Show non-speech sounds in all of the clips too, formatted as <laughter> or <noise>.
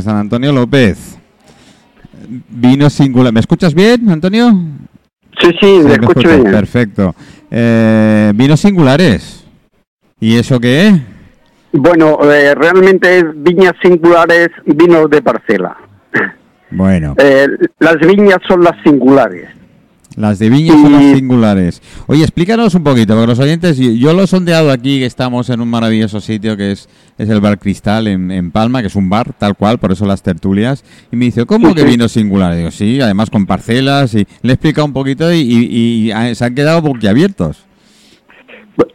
San Antonio López. Vino singular. ¿Me escuchas bien, Antonio? Sí, sí, me escucho bien. Perfecto. Eh, vinos singulares. ¿Y eso qué es? Bueno, eh, realmente es viñas singulares, vinos de parcela. Bueno. Eh, las viñas son las singulares. Las de viñas son las singulares. Oye, explícanos un poquito, porque los oyentes, yo lo he sondeado aquí, que estamos en un maravilloso sitio que es, es el Bar Cristal en, Palma, que es un bar tal cual, por eso las tertulias. Y me dice, ¿cómo que vinos singulares? Digo, sí, además con parcelas. Y le he explicado un poquito y, se han quedado boquiabiertos.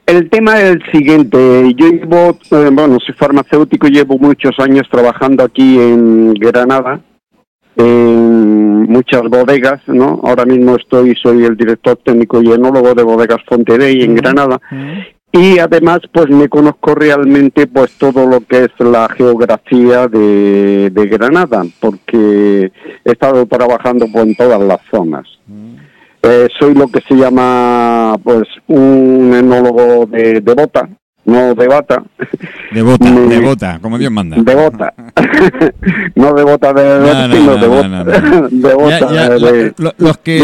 El tema es el siguiente. Yo llevo, eh, bueno, soy farmacéutico, llevo muchos años trabajando aquí en Granada en muchas bodegas, ¿no? Ahora mismo estoy, soy el director técnico y enólogo de bodegas Fonterey en Granada. Y además, pues me conozco realmente pues todo lo que es la geografía de, Granada, porque he estado trabajando pues, en todas las zonas. Eh, soy lo que se llama pues un enólogo de, de bota, no de bata. De bota, de bota, como Dios manda. De bota. <laughs> no de bota de, no, no, de bota. de bota. los que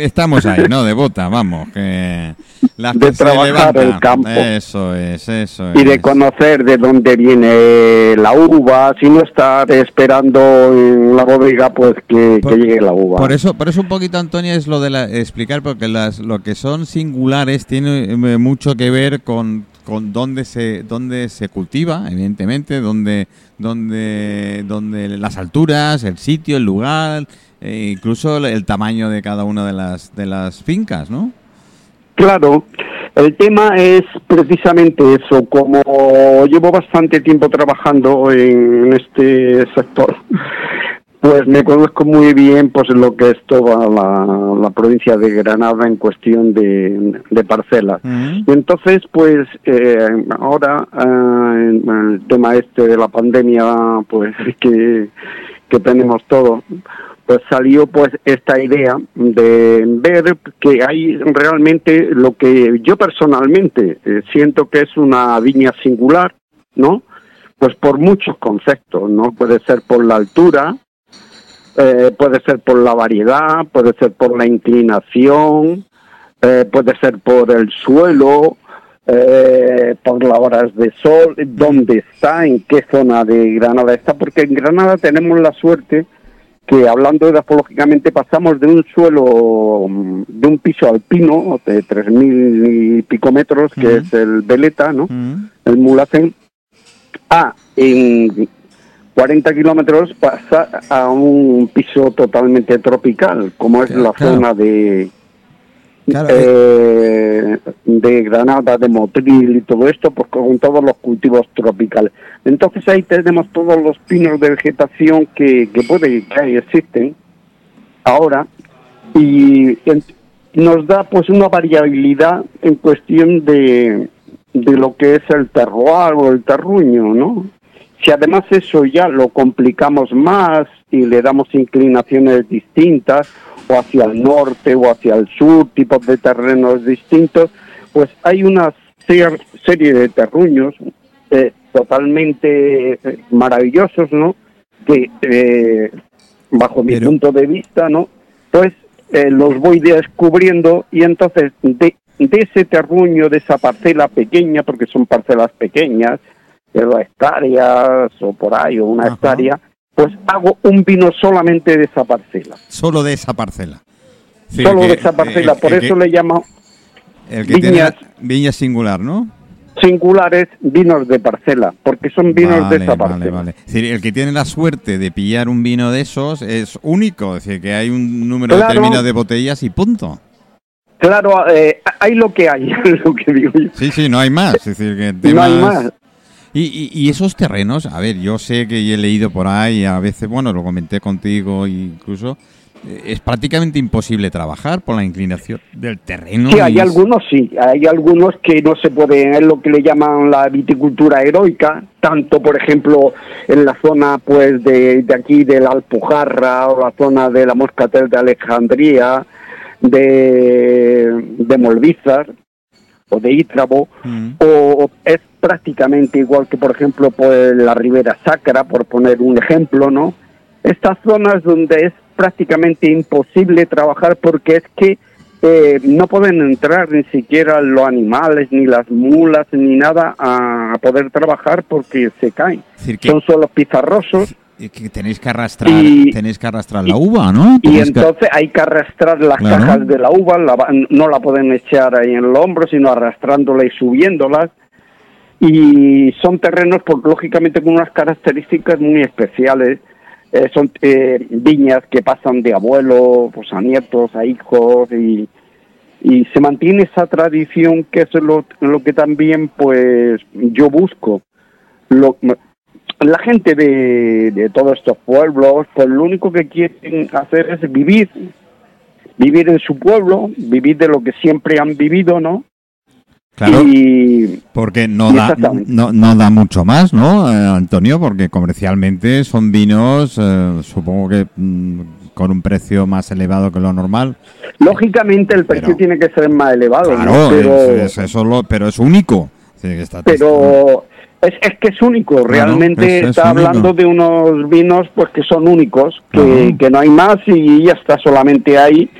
estamos ahí, no, <laughs> de bota, vamos. Que las de trabajar el campo. Eso es, eso es. Y de conocer de dónde viene la uva, si no estar esperando en la bodega, pues que, que llegue la uva. Por eso, por eso un poquito, Antonio, es lo de la, explicar, porque las, lo que son singulares tiene eh, mucho que ver con con dónde se dónde se cultiva, evidentemente, dónde dónde dónde las alturas, el sitio, el lugar, e incluso el tamaño de cada una de las de las fincas, ¿no? Claro, el tema es precisamente eso. Como llevo bastante tiempo trabajando en este sector, pues me conozco muy bien pues lo que es toda la, provincia de Granada en cuestión de, parcelas. Y entonces, pues eh, ahora eh, el tema este de la pandemia, pues <laughs> que, que tenemos todo, pues salió pues esta idea de ver que hay realmente lo que yo personalmente eh, siento que es una viña singular, ¿no? Pues por muchos conceptos, ¿no? Puede ser por la altura, eh, puede ser por la variedad, puede ser por la inclinación, eh, puede ser por el suelo, eh, por las horas de sol, dónde está, en qué zona de Granada está, porque en Granada tenemos la suerte que hablando edafológicamente pasamos de un suelo, de un piso alpino de tres mil y pico metros, que es el Veleta, ¿no? El Mulacén, a en 40 kilómetros pasa a un piso totalmente tropical, como es la zona de eh, de Granada, de Motril y todo esto, pues con todos los cultivos tropicales. Entonces ahí tenemos todos los pinos de vegetación que, que puede que existen ahora y nos da pues una variabilidad en cuestión de, de lo que es el terroir o el terruño, ¿no? Si además eso ya lo complicamos más y le damos inclinaciones distintas, o hacia el norte o hacia el sur, tipos de terrenos distintos, pues hay una serie de terruños eh, totalmente eh, maravillosos, ¿no? Que eh, bajo mi punto de vista, ¿no? Pues los voy descubriendo y entonces de, de ese terruño, de esa parcela pequeña, porque son parcelas pequeñas, dos hectáreas o por ahí, o una hectárea, pues hago un vino solamente de esa parcela. Solo de esa parcela. Solo de esa parcela, por eso le llamo el que viñas, viña singular, ¿no? Singulares vinos de parcela, porque son vinos de esa parcela. Vale, el que tiene la suerte de pillar un vino de esos es único, es decir, que hay un número determinado de botellas y punto. Claro, eh, hay lo que hay, <laughs> lo que digo yo. Sí, sí, no hay más. Es decir, que no hay más. Y, y, esos terrenos, a ver, yo sé que he leído por ahí, a veces, bueno, lo comenté contigo incluso, eh, es prácticamente imposible trabajar por la inclinación del terreno. Sí, hay algunos, sí, hay algunos que no se pueden, es lo que le llaman la viticultura heroica, tanto, por ejemplo, en la zona, pues, de, de aquí de la Alpujarra o la zona de la Moscatel de Alejandría, de, de Molvízar o de Ítrabo, mm. o es prácticamente igual que, por ejemplo, por la Ribera Sacra, por poner un ejemplo, ¿no? Estas zonas donde es prácticamente imposible trabajar porque es que eh, no pueden entrar ni siquiera los animales, ni las mulas, ni nada a, poder trabajar porque se caen. Son solo pizarrosos. Que tenéis que arrastrar, tenéis que arrastrar la uva, ¿no? Y entonces hay que arrastrar las cajas de la uva, no la pueden echar ahí en el hombro, sino arrastrándola y subiéndolas. Y son terrenos, lógicamente, con unas características muy especiales eh, son eh, viñas que pasan de abuelos pues, a nietos, a hijos y, y se mantiene esa tradición que es lo, lo que también pues yo busco. Lo, la gente de, de todos estos pueblos, pues lo único que quieren hacer es vivir, vivir en su pueblo, vivir de lo que siempre han vivido, ¿no? Claro, porque no da, no, no, da mucho más, ¿no, eh, Antonio? Porque comercialmente son vinos, eh, supongo que mm, con un precio más elevado que lo normal. Lógicamente el precio tiene que ser más elevado, claro, pero, es, eso pero es único. pero es, es, que es único, realmente está hablando de unos vinos pues que son únicos, que, que no hay más y ya está solamente ahí.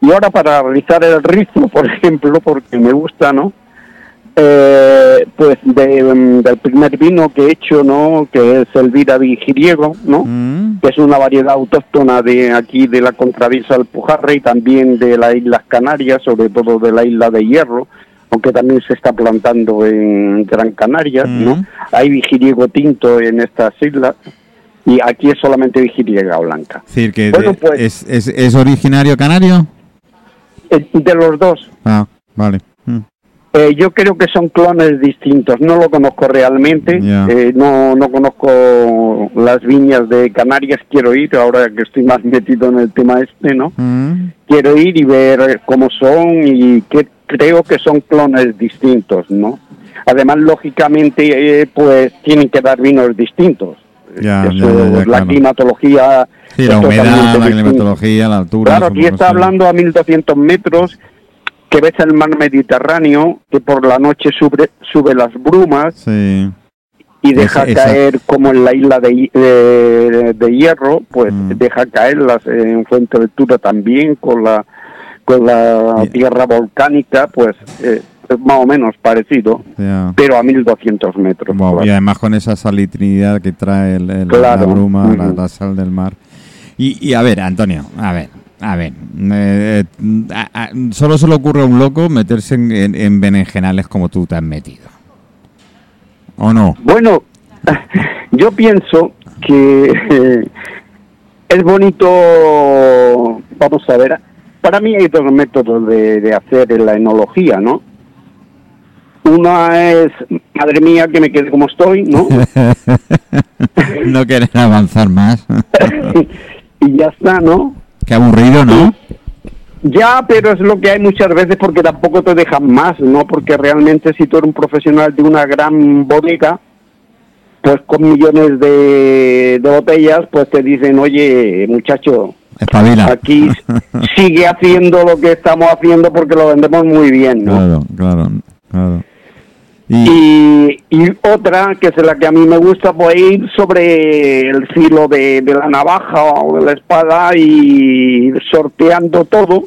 Y ahora para realizar el ritmo, por <laughs> ejemplo, porque me gusta, ¿no? Eh, pues mm, del primer vino que he hecho, ¿no? Que es el Vida Vigiriego, ¿no? Mm. Que es una variedad autóctona de aquí de la Contravisa Alpujarra y también de las Islas Canarias, sobre todo de la isla de Hierro, aunque también se está plantando en Gran Canaria, ¿no? Mm. Hay vigiriego tinto en estas islas y aquí es solamente vigiriega blanca. decir, que pues ¿es, es, es, originario canario? Eh, de los dos. Ah, vale. Eh, yo creo que son clones distintos. No lo conozco realmente. Eh, no, no conozco las viñas de Canarias. Quiero ir ahora que estoy más metido en el tema este, ¿no? Mm. Quiero ir y ver cómo son y que creo que son clones distintos, ¿no? Además, lógicamente, eh, pues tienen que dar vinos distintos. la climatología. Sí, la humedad, la climatología, la altura. Claro, aquí está hablando a 1200 metros que ves el mar Mediterráneo, que por la noche sube, sube las brumas y deja caer, como en la isla de, de, Hierro, pues mm. deja caer las, en Fuenteventura también, con la, con la tierra volcánica, pues eh, es más o menos parecido, pero a 1200 metros. Y además con esa salitrinidad que trae la bruma, la, sal del mar. Y, y a ver, Antonio, a ver, a ver, eh, solo se le ocurre a un loco meterse en, en, berenjenales como tú te has metido. ¿O no? Bueno, <laughs> yo pienso que es bonito, vamos a ver, para mí hay dos métodos de, hacer la enología, ¿no? Una es, madre mía, que me quede como estoy, ¿no? <laughs> no querer avanzar más. <laughs> y ya está, ¿no? Qué aburrido, ¿no? Ya, pero es lo que hay muchas veces porque tampoco te dejan más, ¿no? Porque realmente si tú eres un profesional de una gran bodega, pues con millones de, botellas, pues te dicen, oye, muchacho, Espabila. aquí sigue haciendo lo que estamos haciendo porque lo vendemos muy bien, ¿no? Claro, claro, claro. Y, otra, que es la que a mí me gusta, pues ir sobre el filo de, la navaja o de la espada y sorteando todo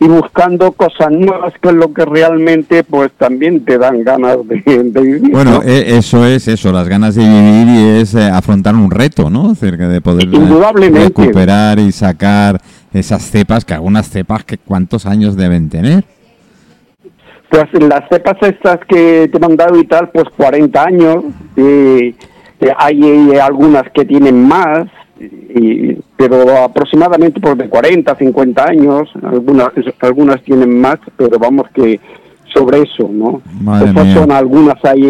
y buscando cosas nuevas, que es lo que realmente pues también te dan ganas de, vivir. Bueno, e, eso es eso, las ganas de vivir y es eh, afrontar un reto, ¿no? Acerca de poder eh, recuperar y sacar esas cepas, que algunas cepas que cuántos años deben tener. Pues las cepas estas que te he mandado y tal, pues 40 años, eh, hay algunas que tienen más, pero aproximadamente por de 40, 50 años, algunas, algunas tienen más, pero vamos que sobre eso, ¿no? Estas son algunas, hay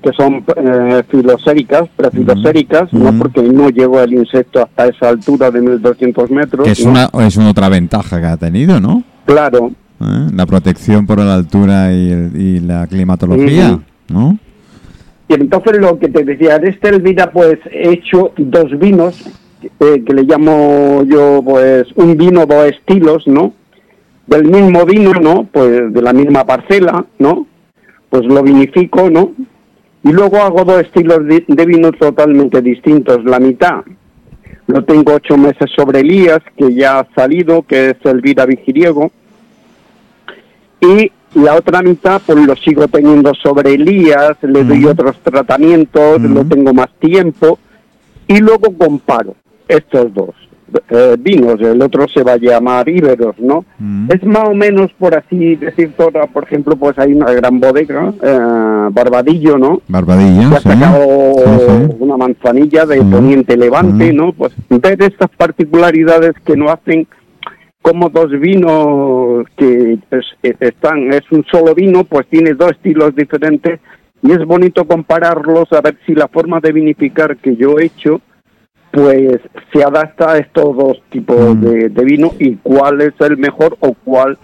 que son eh, filoséricas, prefiloséricas, ¿no? Porque no llegó el insecto hasta esa altura de 1200 metros. es, una, es una otra ventaja que ha tenido, ¿no? Claro, ¿eh? la protección por la altura y, la climatología, ¿no? Y entonces lo que te decía, de este Elvira, pues he hecho dos vinos, eh, que le llamo yo, pues, un vino, dos estilos, ¿no? Del mismo vino, ¿no? Pues de la misma parcela, ¿no? Pues lo vinifico, ¿no? Y luego hago dos estilos de, de vino totalmente distintos. La mitad lo tengo ocho meses sobre Elías, que ya ha salido, que es Elvira Vigiriego. Y la otra mitad, pues lo sigo teniendo sobre Elías, le doy otros tratamientos, Ujú. lo tengo más tiempo. Y luego comparo estos dos eh, vinos. El otro se va a llamar Iberos, ¿no? Es más o menos, por así decir, toda, por ejemplo, pues hay una gran bodega, eh, Barbadillo, ¿no? Barbadilla, que ha sacado Sí, sí. una manzanilla de poniente levante. ¿no? Pues ver estas particularidades que no hacen como dos vinos que pues, eh, están, es un solo vino, pues tiene dos estilos diferentes y es bonito compararlos a ver si la forma de vinificar que yo he hecho pues se adapta a estos dos tipos Mm. de, de vino y cuál es el mejor o cuál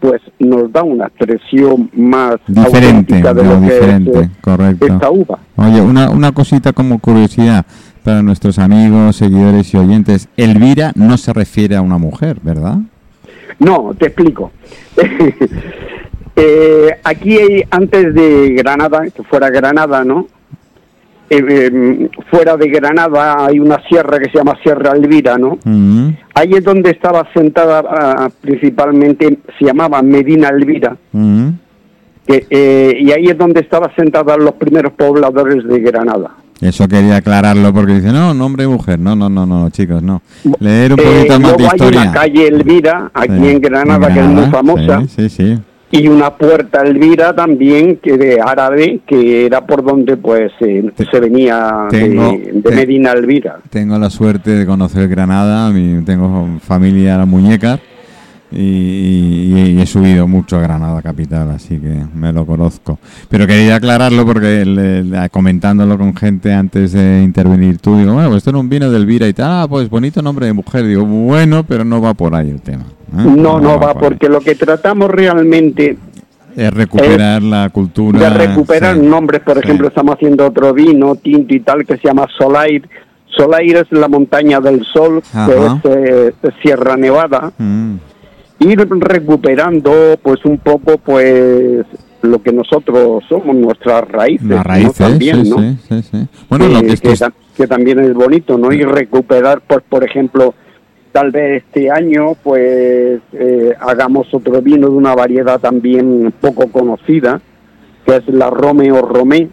pues nos da una expresión más Diferente, auténtica de no, lo que diferente, es eh, correcto. esta uva. Oye, una, una cosita como curiosidad para nuestros amigos, seguidores y oyentes. Elvira no se refiere a una mujer, ¿verdad? No, te explico. <laughs> Eh, aquí, hay- antes de Granada, que fuera Granada, ¿no? Eh, eh, fuera de Granada hay una sierra que se llama Sierra Elvira, ¿no? Mm. Ahí es donde estaba sentada ah, principalmente, se llamaba Medina Elvira, Mm. que, eh, y ahí es donde estaban sentados los primeros pobladores de Granada. Eso quería aclararlo porque dice, no, nombre y mujer. No, no, no, no, chicos, no. Leer un Eh, poquito más de luego hay historia. una calle Elvira, aquí Sí, en Granada, que es muy famosa. Sí, sí, sí. y una puerta Elvira también que de árabe que era por donde pues eh, Te- se venía tengo- de, de te- Medina Elvira Tengo la suerte de conocer Granada, mi- tengo familia la muñeca y, y- y he subido mucho a Granada capital, así que me lo conozco. Pero quería aclararlo porque le- le- comentándolo con gente antes de intervenir tú, digo, bueno, pues esto era un vino de Elvira y tal, ah, pues bonito nombre de mujer, digo, bueno, pero no va por ahí el tema. ¿eh? no no va por ahí. porque lo que tratamos realmente Es recuperar la cultura. de recuperar sí. nombres por sí. ejemplo estamos haciendo otro vino tinto y tal que se llama Solair Solair es la montaña del sol Ajá. que es eh, Sierra Nevada Mm. Ir recuperando pues un poco pues lo que nosotros somos nuestras raíces, también sí, ¿no? sí, sí, sí. Bueno, que, lo que que estos... ta- que también es bonito, ¿no? Y recuperar, pues, por ejemplo, tal vez este año, pues, eh, hagamos otro vino de una variedad también poco conocida, que es la Romeo Romé.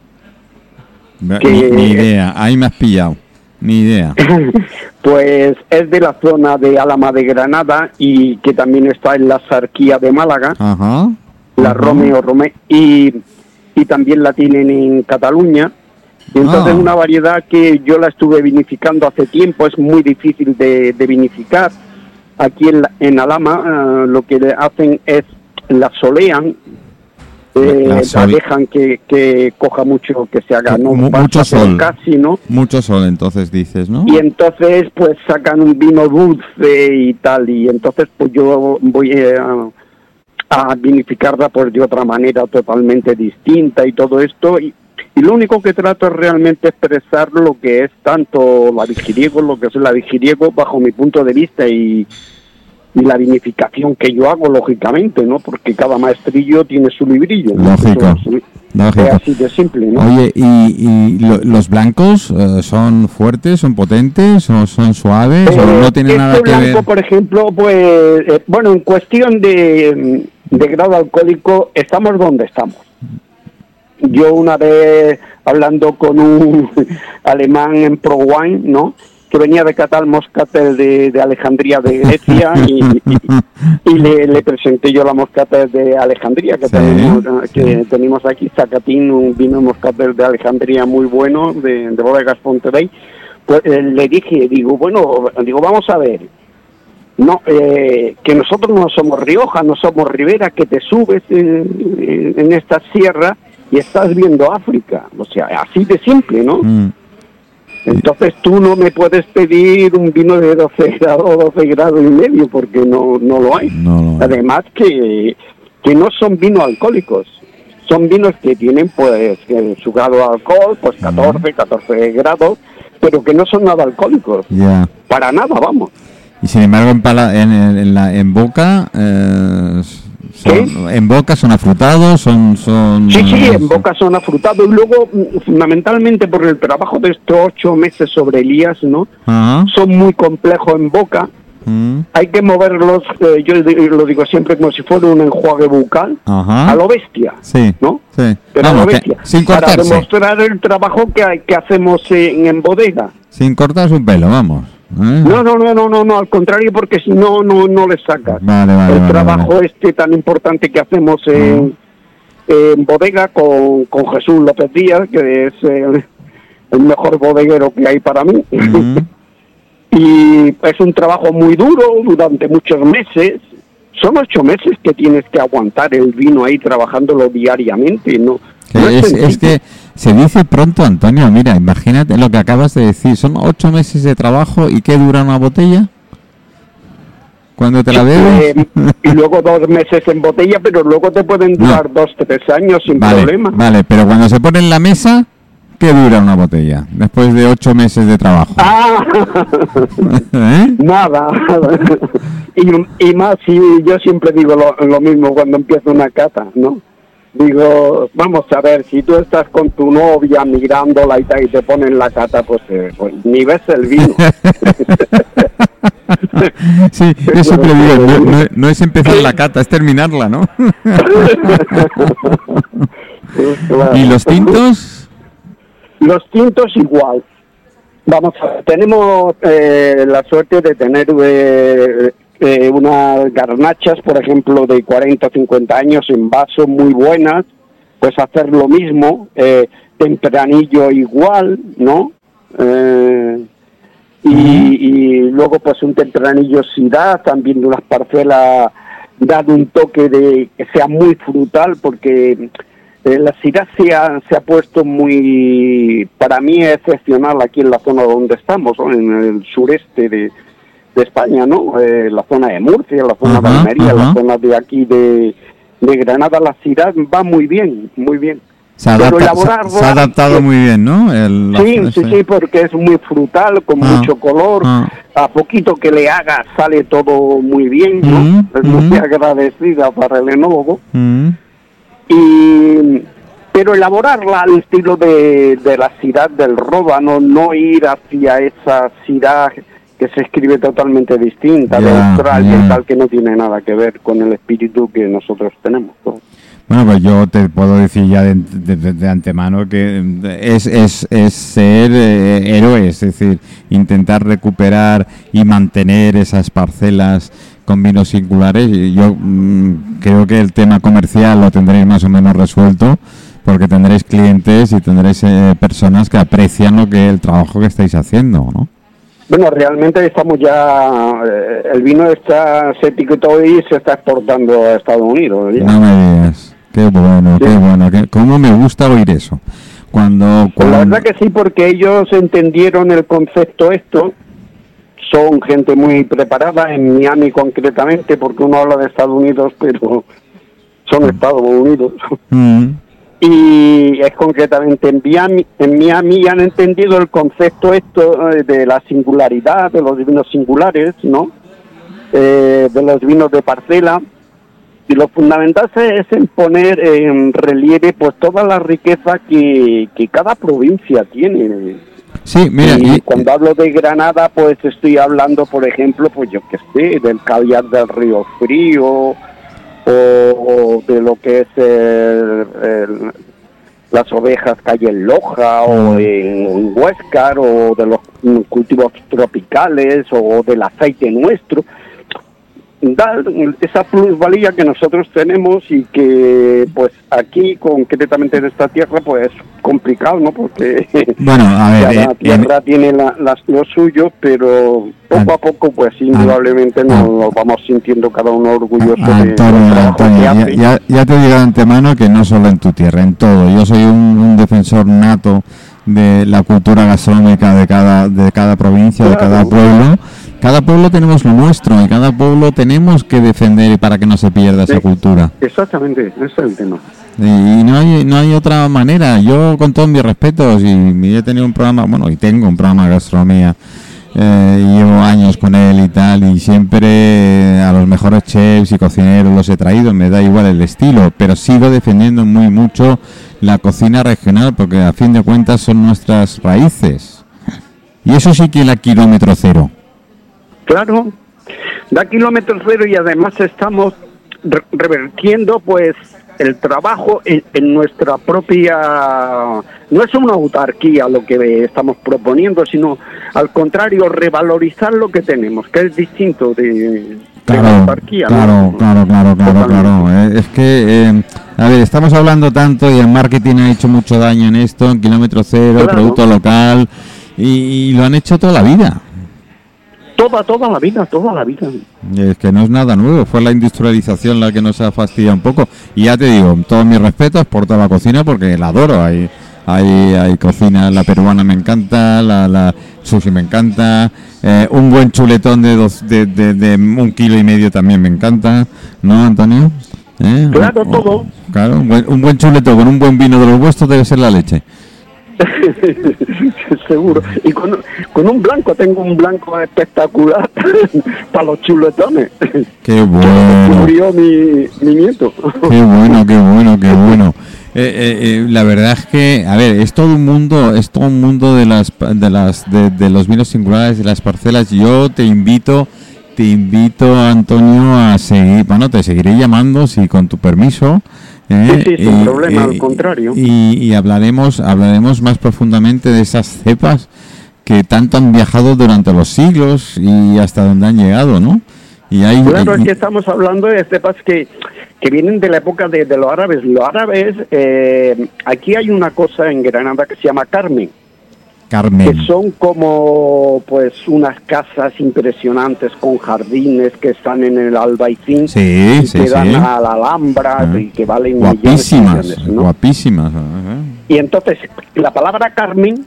Ni, ni idea, ahí me has pillado. Ni idea. <laughs> Pues es de la zona de Álama de Granada y que también está en la Sarquía de Málaga, Ajá. la. Romeo Romé, y, y también la tienen en Cataluña. Y entonces Ah. es una variedad que yo la estuve vinificando hace tiempo, es muy difícil de, de vinificar. Aquí en, en Alama ah, lo que le hacen es la solean, eh, La dejan que, que coja mucho, que se haga, no Mu- mucho sol. casi, ¿no? Mucho sol, entonces dices, ¿no? Y entonces pues sacan un vino dulce y tal, y entonces pues yo voy eh, a, a vinificarla pues de otra manera totalmente distinta y todo esto, y, y lo único que trato es realmente expresar lo que es tanto la vigiriego, lo que es la vigiriego bajo mi punto de vista y, y la vinificación que yo hago, lógicamente, ¿no? Porque cada maestrillo tiene su librillo. ¿no? Lógico, Eso es- lógico. Es así de simple, ¿no? Oye, ¿y, y lo- los blancos eh, son fuertes, son potentes, son suaves, o no Eh, tienen este nada que blanco, ver? por ejemplo, pues, eh, bueno, en cuestión de, de grado alcohólico, estamos donde estamos. Yo una vez hablando con un <laughs> alemán en Pro Wine, ¿no? Que venía de catar moscatel de, de Alejandría de Grecia y, y- y le, le presenté yo la moscatel de Alejandría que, Sí, tenemos, que sí. tenemos aquí, Zacatín, un vino moscatel de Alejandría muy bueno de, de bodegas Ponterey pues eh, le dije, digo, bueno, digo, vamos a ver, no, eh, que nosotros no somos Rioja, no somos Ribera, que te subes en, en- en esta sierra y estás viendo África, o sea, así de simple, ¿no? Mm, Entonces tú no me puedes pedir un vino de 12 grados, 12 grados y medio, porque no, no lo hay. no Además que, que no son vinos alcohólicos, son vinos que tienen pues su grado de alcohol, pues 14, 14 grados, pero que no son nada alcohólicos, Ya. para nada, vamos. Y sin embargo, en, pala- en, en- en la, en boca eh, Son- en boca son afrutados, son... son Sí, sí, en boca son afrutados y luego mm, fundamentalmente por el trabajo de estos ocho meses sobre Elías, ¿no? Son muy complejos en boca. mm, Hay que moverlos, eh, yo lo digo siempre como si fuera un enjuague bucal, Ajá. a lo bestia, Sí. ¿no? Sí. Pero a lo bestia. sin para cortarse. demostrar el trabajo que, hay- que hacemos en, en bodega. Sin cortarse un pelo, vamos. No, no, no, no, no, no, al contrario, porque si no, no, no le sacas. Vale, vale, el vale, trabajo este tan importante que hacemos en, en bodega con, con Jesús López Díaz, que es el, el mejor bodeguero que hay para mí. Ujú. <laughs> y es un trabajo muy duro durante muchos meses. Son ocho meses que tienes que aguantar el vino ahí trabajándolo diariamente, ¿no? No es, es sencillo. que se dice pronto, Antonio, mira, imagínate lo que acabas de decir. Son ocho meses de trabajo y ¿qué dura una botella? Cuando te la bebes. Eh, y luego dos meses en botella, pero luego te pueden durar dos, tres años sin vale, problema. vale, pero cuando se pone en la mesa, ¿qué dura una botella? Después de ocho meses de trabajo. Ah, <laughs> ¿Eh? nada. y, y más, si yo siempre digo lo, lo mismo cuando empiezo una cata, ¿no? Digo, vamos a ver, si tú estás con tu novia mirándola y te, y te ponen la cata, pues, eh, pues ni ves el vino. <laughs> Sí, yo siempre digo, no, no- no es empezar la cata, es terminarla, ¿no? <laughs> ¿Y los tintos? Los tintos igual. Vamos a ver, tenemos eh, la suerte de tener eh, eh, unas garnachas, por ejemplo, de 40 o 50 años en vaso muy buenas, pues hacer lo mismo, eh, tempranillo igual, ¿no? Eh, y, y luego pues un tempranillo si da, también de unas parcelas, dar un toque de que sea muy frutal, porque eh, la Syrah se ha, se ha puesto muy, para mí, excepcional aquí en la zona donde estamos, ¿no? en el sureste de, de España, ¿no? Eh, la zona de Murcia, la zona de Ajá, Almería, la zona de aquí de, de Granada, la Syrah va muy bien, muy bien. Se, adapta- se- elaborarla- se ha adaptado muy bien, ¿no? El- la- Sí, sí, sí, porque es muy frutal, con Ah, mucho color. ah. A poquito que le haga sale todo muy bien, ¿no? Mm, es muy mm. agradecida para el enólogo. Mm. Y, pero elaborarla al estilo de, de la ciudad del róbano, no ir hacia esa ciudad que se escribe totalmente distinta Ya, Australia ya. y tal, que no tiene nada que ver con el espíritu que nosotros tenemos. ¿no? Bueno, pues yo te puedo decir ya de, de- de- de antemano que es, es, es ser eh, héroes, es decir, intentar recuperar y mantener esas parcelas con vinos singulares. Yo mm, creo que el tema comercial lo tendréis más o menos resuelto porque tendréis clientes y tendréis eh, personas que aprecian lo que el trabajo que estáis haciendo, ¿no? Bueno, realmente estamos ya, eh, el vino está, se etiquetó y se está exportando a Estados Unidos. ya. No me digas. Qué bueno, Sí. qué bueno. Qué, ¿Cómo me gusta oír eso? Cuando, la verdad que sí, porque ellos entendieron el concepto esto, son gente muy preparada, en Miami concretamente, porque uno habla de Estados Unidos, pero son Estados Unidos. Mm. Y es concretamente en Miami, en Miami y han entendido el concepto esto eh, de la singularidad, de los vinos singulares, ¿no? Eh, de los vinos de parcela. Y lo fundamental es en poner en relieve pues toda la riqueza que, que cada provincia tiene. Sí, mira, y y- cuando hablo de Granada, pues estoy hablando, por ejemplo, pues yo qué sé, del caviar del río frío, o, o de lo que es el- el- las ovejas calle en Loja, o en Huéscar, o de los cultivos tropicales, o del aceite nuestro. Da esa plusvalía que nosotros tenemos y que, pues aquí, concretamente en esta tierra, pues es complicado, ¿no? Porque <laughs> bueno, a ver, cada eh, en- tierra tiene la, las- lo suyo, pero poco a poco, pues indudablemente nos, nos vamos sintiendo cada uno orgulloso de- Antonio, trabajo Antonio, que ya, hace. ya- ya te digo de antemano que no solo en tu tierra, en todo. Yo soy un, un defensor nato de la cultura gastronómica de cada, de cada provincia, de cada pueblo. Cada pueblo tenemos lo nuestro y cada pueblo tenemos que defender para que no se pierda esa cultura. Exactamente, ese es el tema. Y no hay, no hay otra manera. Yo, con todos mis respetos, y he tenido un programa, bueno, y tengo un programa de gastronomía eh, llevo años con él y tal, y siempre a los mejores chefs y cocineros los he traído, me da igual el estilo, pero sigo defendiendo muy mucho la cocina regional porque a fin de cuentas son nuestras raíces. Y eso sí que la kilómetro cero. Claro, da kilómetro cero y además estamos revertiendo pues el trabajo en, nuestra propia no es una autarquía lo que estamos proponiendo sino al contrario revalorizar lo que tenemos que es distinto de, claro, autarquía claro, claro claro claro claro. Eh, es que eh, a ver estamos hablando tanto y el marketing ha hecho mucho daño en esto en kilómetro cero producto local y lo han hecho toda la vida Toda, toda la vida, toda la vida. Es que no es nada nuevo, fue la industrialización la que nos ha fastidiado un poco. Y ya te digo, todos mis respetos por toda la cocina porque la adoro. Hay, hay, hay cocina, la peruana me encanta, la, la sushi me encanta, eh, un buen chuletón de, dos, de, de, un kilo y medio también me encanta, ¿no, Antonio? ¿Eh? Claro, todo. Claro, un buen, un buen chuletón con un buen vino de los vuestros debe ser la leche. <laughs> Seguro. Y con, con, un blanco, tengo un blanco espectacular <laughs> para los chuletones. Qué bueno. <laughs> Murió mi, mi nieto. Qué bueno, qué bueno, qué bueno. Eh, eh, eh, la verdad es que, a ver, es todo un mundo, es todo un mundo de las, de las, de, de los vinos singulares, de las parcelas. Yo te invito, te invito, Antonio, a seguir, bueno, te seguiré llamando si con tu permiso ¿Eh? Sí, sin problema, al contrario. Y, hablaremos, hablaremos más profundamente de esas cepas que tanto han viajado durante los siglos y hasta donde han llegado, ¿no? Y hay, claro, es que estamos hablando de cepas que, que vienen de la época de, los árabes. Los árabes, eh, aquí hay una cosa en Granada que se llama Carmen. Carmen. Que son como pues unas casas impresionantes con jardines que están en el Albaicín sí, y que dan a la Alhambra ah. y que valen guapísimas, guapísimas. Y entonces la palabra Carmen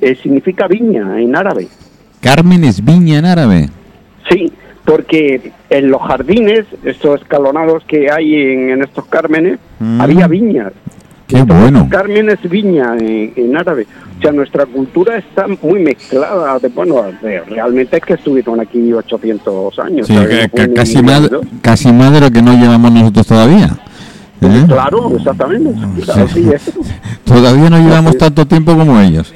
eh, significa viña en árabe. Carmen es viña en árabe. Sí, porque en los jardines, estos escalonados que hay en, estos cármenes, mm. había viñas. Qué bueno. Carmen es viña en, árabe. O sea, nuestra cultura está muy mezclada. De, bueno, realmente es que estuvieron aquí 800 años. Sí, casi, más, casi más de lo que no llevamos nosotros todavía. ¿Eh? Claro, exactamente. Todavía no llevamos tanto tiempo como ellos.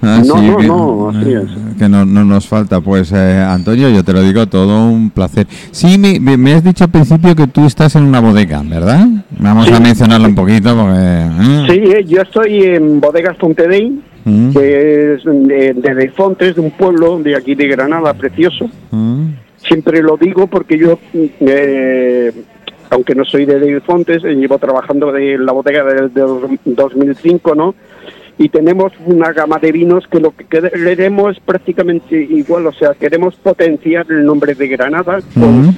no, no, que, no, así es. Que no, no, nos falta. Pues, eh, Antonio, yo te lo digo, todo un placer. Sí, me, me, has dicho al principio que tú estás en una bodega, ¿verdad? Vamos a mencionarlo un poquito porque... ¿eh? Sí, eh, yo estoy en Bodegas Fontedey, mm. que es de, de Fontes, de un pueblo de aquí de Granada, precioso. Mm. Siempre lo digo porque yo... aunque no soy de Fontes, llevo trabajando en la bodega desde 2005, ¿no? y tenemos una gama de vinos que lo que queremos es prácticamente igual, o sea, queremos potenciar el nombre de Granada con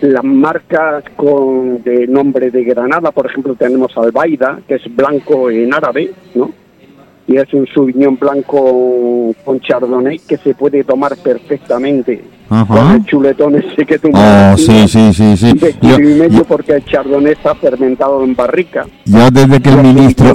las marcas con de nombre de Granada, por ejemplo, tenemos Albaida, que es blanco en árabe, ¿no? Y es un Sauvignon blanco con Chardonnay que se puede tomar perfectamente con el chuletón ese que tú oh, sí, sí, sí, sí. De porque el chardonnay está fermentado en barrica. Yo desde que el ministro,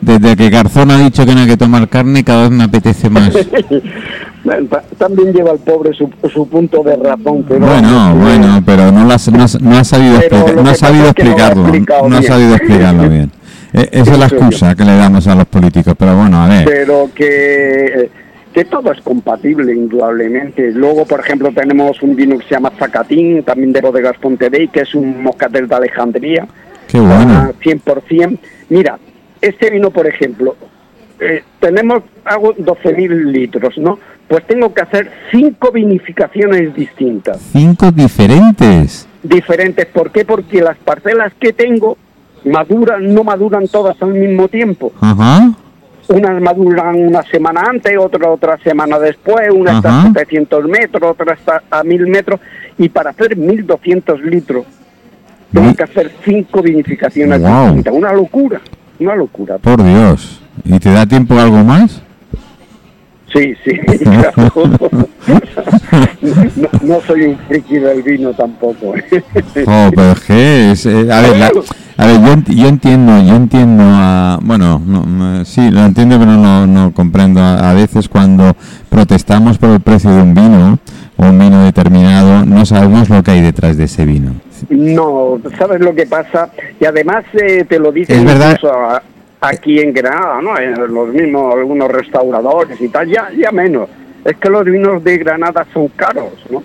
desde que Garzón ha dicho que no hay que tomar carne, cada vez me apetece más. <laughs> También lleva el pobre su, su punto de razón. Pero bueno, bueno, pero no, las, no, ha sabido, no ha sabido explicarlo. No, ha sabido explicarlo bien. E, esa es la excusa que le damos a los políticos, pero bueno, a ver. Pero que que todo es compatible, indudablemente. Luego, por ejemplo, tenemos un vino que se llama Zacatín, también de bodegas Pontedey, que es un moscatel de Alejandría. Qué bueno. 100%. Mira, este vino, por ejemplo, eh, tenemos, hago 12.000 litros, ¿no? Pues tengo que hacer cinco vinificaciones distintas. ¿Cinco diferentes? Diferentes. ¿Por qué? Porque las parcelas que tengo maduran, no maduran todas al mismo tiempo. Ajá unas maduran una semana antes, otra otra semana después, una está a 700 metros, otra está a 1000 metros, y para hacer 1200 litros tengo que hacer cinco vinificaciones distintas. Una locura, una locura. Por Dios. ¿Y te da tiempo algo más? Sí, sí, <laughs> no, soy un friki del vino tampoco. oh, pero es que es, eh, a ver, A ver, yo, yo entiendo, yo entiendo, a, bueno, no, sí, lo entiendo, pero no, no comprendo. A, veces cuando protestamos por el precio de un vino o un vino determinado, no sabemos lo que hay detrás de ese vino. No, sabes lo que pasa y además eh, te lo dicen Es verdad. a- aquí en Granada, ¿no? En los mismos algunos restauradores y tal, ya ya menos. Es que los vinos de Granada son caros, ¿no?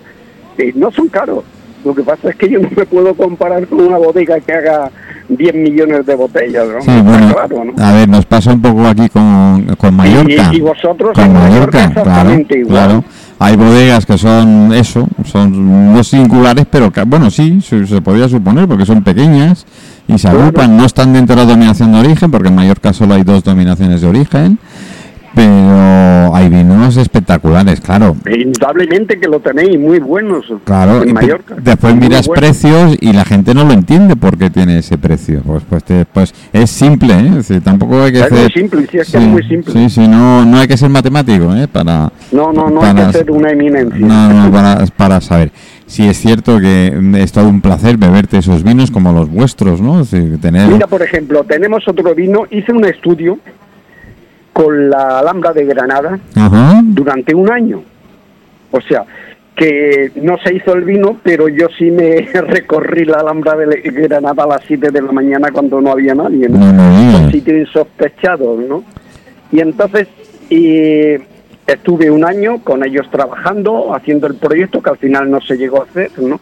Y no son caros. Lo que pasa es que yo no me puedo comparar con una bodega que haga 10 millones de botellas, ¿no? Sí, bueno, claro, ¿no? a ver, nos pasa un poco aquí con, con Mallorca. Y- y vosotros con en Mallorca Mallorca, claro, exactamente igual. claro. Hay bodegas que son eso, son no singulares, pero que, bueno, sí, se, se podría suponer porque son pequeñas y se Claro. agrupan, no están dentro de la dominación de origen, porque en Mallorca solo hay dos dominaciones de origen, pero vinos espectaculares, claro. Indudablemente que lo tenéis muy buenos Claro, en Mallorca. después Muy miras precios y la gente no lo entiende por qué tiene ese precio. Pues pues, te- pues es simple, ¿eh? Es decir, tampoco hay que Es muy hacer... simple, sí, es que es muy simple. Sí, sí, no, no hay que ser matemático, ¿eh? Para, No, no, no para- hay que ser una eminencia. No, no, <laughs> para, para saber. Sí, es cierto que es todo un placer beberte esos vinos como los vuestros, ¿no? Es decir, tener... Mira, por ejemplo, tenemos otro vino, hice un estudio con la Alhambra de Granada Ajá. durante un año. O sea, que no se hizo el vino, pero yo sí me <laughs> recorrí la Alhambra de Granada a las 7 de la mañana cuando no había nadie, ¿no? Son sitios insospechados, ¿no? Y entonces y estuve un año con ellos trabajando, haciendo el proyecto que al final no se llegó a hacer, ¿no?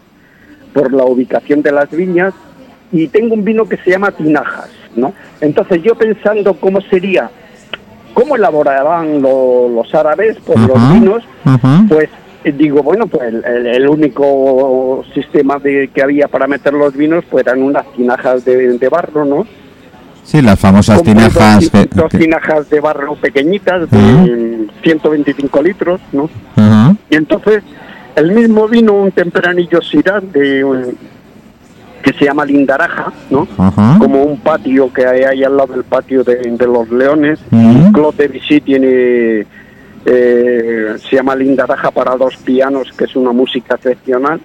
Por la ubicación de las viñas. Y tengo un vino que se llama Tinajas, ¿no? Entonces yo pensando cómo sería, cómo elaborarán lo- los árabes por Ajá, los vinos, ajá. pues eh, digo, bueno, pues el, el- único sistema de, que había para meter los vinos pues eran unas tinajas de, de barro, ¿no? Sí, las famosas tinajas... dos, dos tinajas de barro pequeñitas de Ujú. 125 litros, ¿no? Y entonces el mismo vino, un tempranillo Syrah de un- que se llama Lindaraja, ¿no? Ajá. Como un patio que hay ahí al lado del patio de, de los leones. Ujú. Claude Debussy tiene eh, se llama Lindaraja para dos pianos, que es una música excepcional.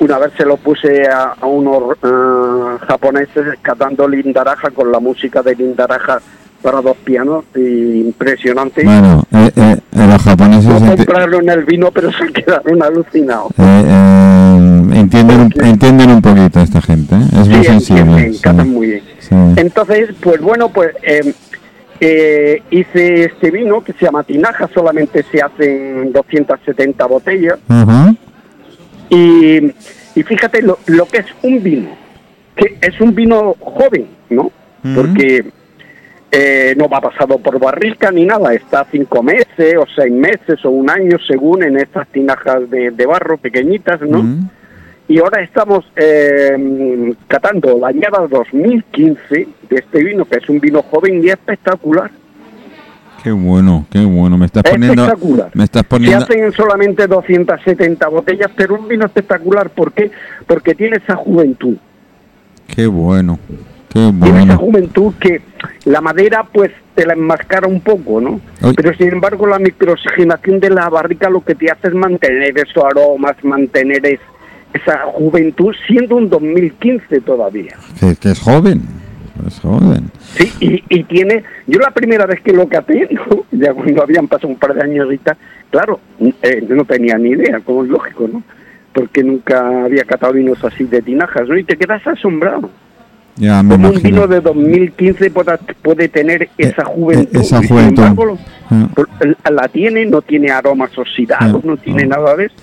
Una vez se lo puse a, a unos eh, japoneses cantando Lindaraja con la música de Lindaraja para dos pianos, impresionante. Bueno, eh, eh, eh, los japoneses... No compraron el vino, pero <laughs> se quedaron alucinados. eh, eh, entienden, un, entienden un poquito esta gente, ¿eh? Es muy Sí, sensible. entienden, sí. muy bien. Sí. Entonces, pues bueno, pues eh, eh, hice este vino que se llama Tinaja, solamente se hacen 270 botellas. Ajá. Y, y fíjate lo, lo que es un vino, que es un vino joven, ¿no? Ujú. Porque eh, no va pasado por barrica ni nada, está cinco meses o seis meses o un año según en estas tinajas de, de barro pequeñitas, ¿no? Mm. Y ahora estamos eh, catando la añada 2015 de este vino, que es un vino joven y espectacular. Qué bueno, qué bueno. Me estás poniendo... Espectacular. Me estás Se poniendo... hacen solamente 270 botellas, pero un vino espectacular. ¿Por qué? Porque tiene esa juventud. Qué bueno. Tiene esa bueno. juventud que la madera, pues, te la enmascara un poco, ¿no? Ay. Pero sin embargo, la microoxigenación de la barrica lo que te hace es mantener esos aromas, mantener es- esa juventud, siendo un 2015 todavía. Que, que es joven. Es joven. Sí, y, y tiene, yo la primera vez que lo caté, <laughs> ¿no? ya cuando habían pasado un par de años y tal, claro, eh, no tenía ni idea, como es lógico, ¿no? Porque nunca había catado vinos así de tinajas, ¿no? Y te quedas asombrado. Ya me Como un vino de 2015 pueda- puede tener esa juventud. esa sin juventud. embargo, Ah. por- la tiene, no tiene aromas oxidados, Ah, no tiene ah. nada de esto.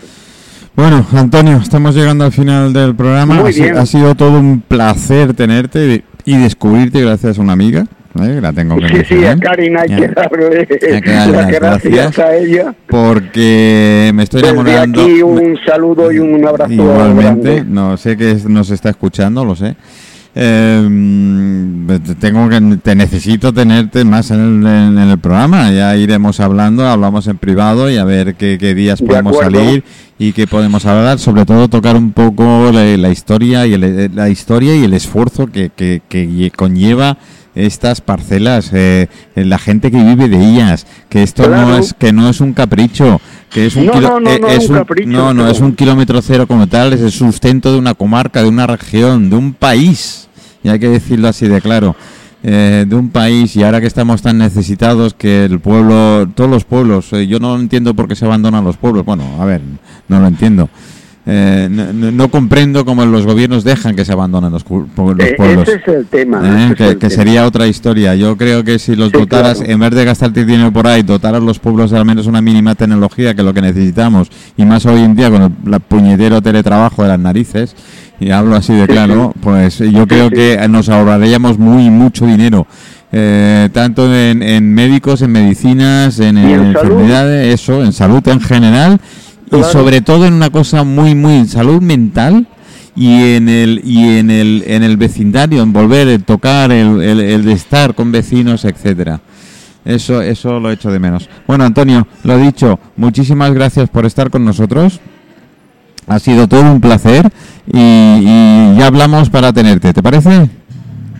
Bueno, Antonio, estamos llegando al final del programa. Muy ha, bien. ha sido todo un placer tenerte y, descubrirte gracias a una amiga. ¿eh? La tengo que Sí, decir, sí, a ¿eh? Karin hay Ya. que darle las gracias gracias. a ella. Porque me estoy Desde enamorando. aquí un saludo y un abrazo Igualmente, grande. no sé que nos está escuchando, lo sé. Eh, te- tengo que te necesito tenerte más en el, en el programa. Ya iremos hablando, hablamos en privado y a ver qué, qué días De podemos salir y qué podemos hablar. Sobre todo tocar un poco la, la historia y el, la historia y el esfuerzo que, que- que lle- conlleva estas parcelas, eh, la gente que vive de ellas, que esto no es que no es un capricho, que es un No, kilo- no, no, eh, no, es un capricho, no, no. es un kilómetro cero como tal, es el sustento de una comarca, de una región, de un país. y hay que decirlo así de claro. Eh, de un país y ahora que estamos tan necesitados que el pueblo, todos los pueblos, eh, yo no entiendo por qué se abandonan los pueblos, bueno, a ver, no lo entiendo. Eh, no, comprendo cómo los gobiernos dejan que se abandonen los, pueblos. ese es el tema. que, sería otra historia. Yo creo que si los dotaras, en vez de gastarte dinero por ahí, dotaras los pueblos de al menos una mínima tecnología, que es lo que necesitamos, y más hoy en día con el puñetero teletrabajo de las narices, y hablo así de claro, pues yo creo que nos ahorraríamos muy, mucho dinero. Eh, tanto en, médicos, en medicinas, en, enfermedades, eso, en salud en general y sobre todo en una cosa muy, muy en salud mental y en el y en el en el vecindario, en volver, a tocar, el, el, estar con vecinos, etcétera. Eso, eso lo echo de menos. Bueno, Antonio, lo dicho, muchísimas gracias por estar con nosotros. Ha sido todo un placer y, y ya hablamos para tenerte, ¿te parece?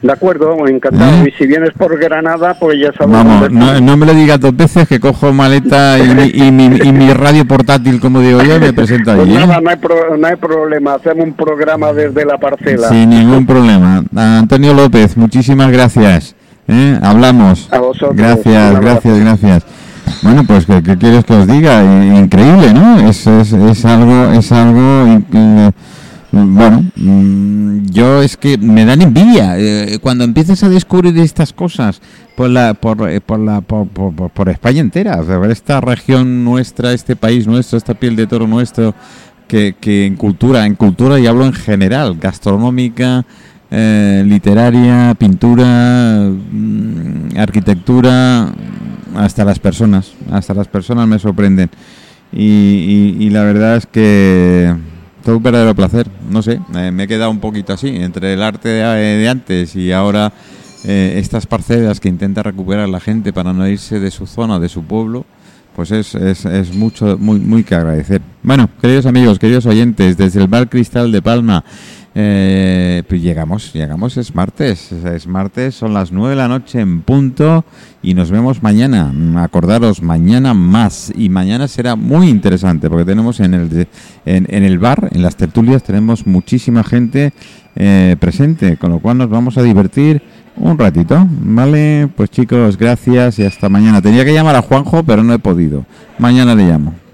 De acuerdo, encantado. ¿Eh? Y si vienes por Granada, pues ya sabes. Vamos, no, me lo digas dos veces que cojo maleta y mi, y, mi, radio portátil, como digo yo, me presento allí. Pues nada, no hay, no hay problema. Hacemos un programa desde la parcela. Sin ningún problema. Antonio López, muchísimas gracias. ¿eh? Hablamos. A vosotros. Gracias, gracias, gracias. Bueno, pues ¿qué, quieres que os diga? Increíble, ¿no? Es, es, es algo, es algo bueno, mm, yo es que me dan envidia eh, cuando empiezas a descubrir estas cosas por la por, eh, por la por, por, España entera, esta región nuestra, este país nuestro, esta piel de toro nuestro, que, en cultura, en cultura y hablo en general, gastronómica, eh, literaria, pintura, mm, arquitectura, hasta las personas, hasta las personas me sorprenden. Y, y la verdad es que todo un verdadero placer. No sé, me he quedado un poquito así, entre el arte de, antes y ahora eh, estas parcelas que intenta recuperar la gente para no irse de su zona, de su pueblo, pues es, es, es mucho, muy, muy que agradecer. Bueno, queridos amigos, queridos oyentes, desde el Bar Cristal de Palma, eh, pues llegamos, llegamos, es martes, es martes, son las nueve de la noche en punto y nos vemos mañana. Acordaros, mañana más y mañana será muy interesante porque tenemos en el, en, en el bar, en las tertulias, tenemos muchísima gente eh, presente, con lo cual nos vamos a divertir un ratito, ¿vale? Pues chicos, gracias y hasta mañana. Tenía que llamar a Juanjo, pero no he podido. Mañana le llamo.